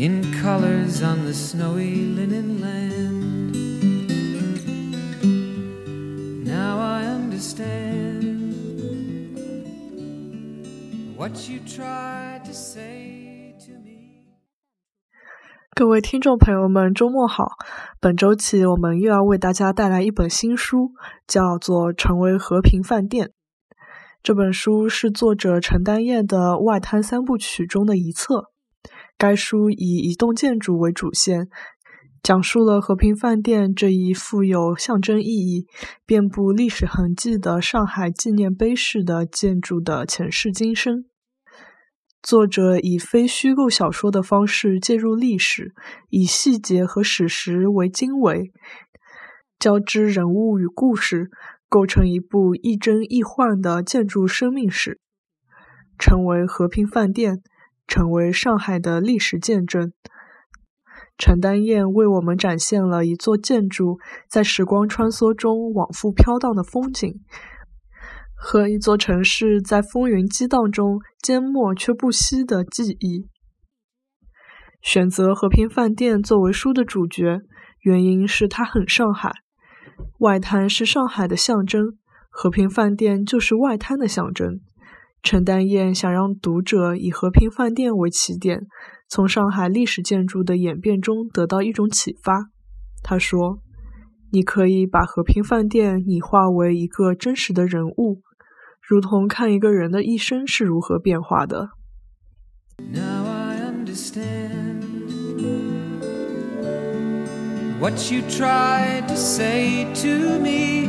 in colors on the snowy linen land. Now I understand what you tried to say to me. 各位听众朋友们，周末好！本周起，我们又要为大家带来一本新书，叫做《成为和平饭店》。这本书是作者陈丹燕的外滩三部曲中的一册。该书以一栋建筑为主线，讲述了和平饭店这一富有象征意义、遍布历史痕迹的上海纪念碑式的建筑的前世今生。作者以非虚构小说的方式介入历史，以细节和史实为经纬，交织人物与故事。构成一部亦真亦幻的建筑生命史，成为和平饭店，成为上海的历史见证。陈丹燕为我们展现了一座建筑在时光穿梭中往复飘荡的风景，和一座城市在风云激荡中缄默却不息的记忆。选择和平饭店作为书的主角，原因是它很上海。外滩是上海的象征，和平饭店就是外滩的象征。陈丹燕想让读者以和平饭店为起点，从上海历史建筑的演变中得到一种启发。他说：“你可以把和平饭店拟化为一个真实的人物，如同看一个人的一生是如何变化的。” Now I understand what you tried to say to me,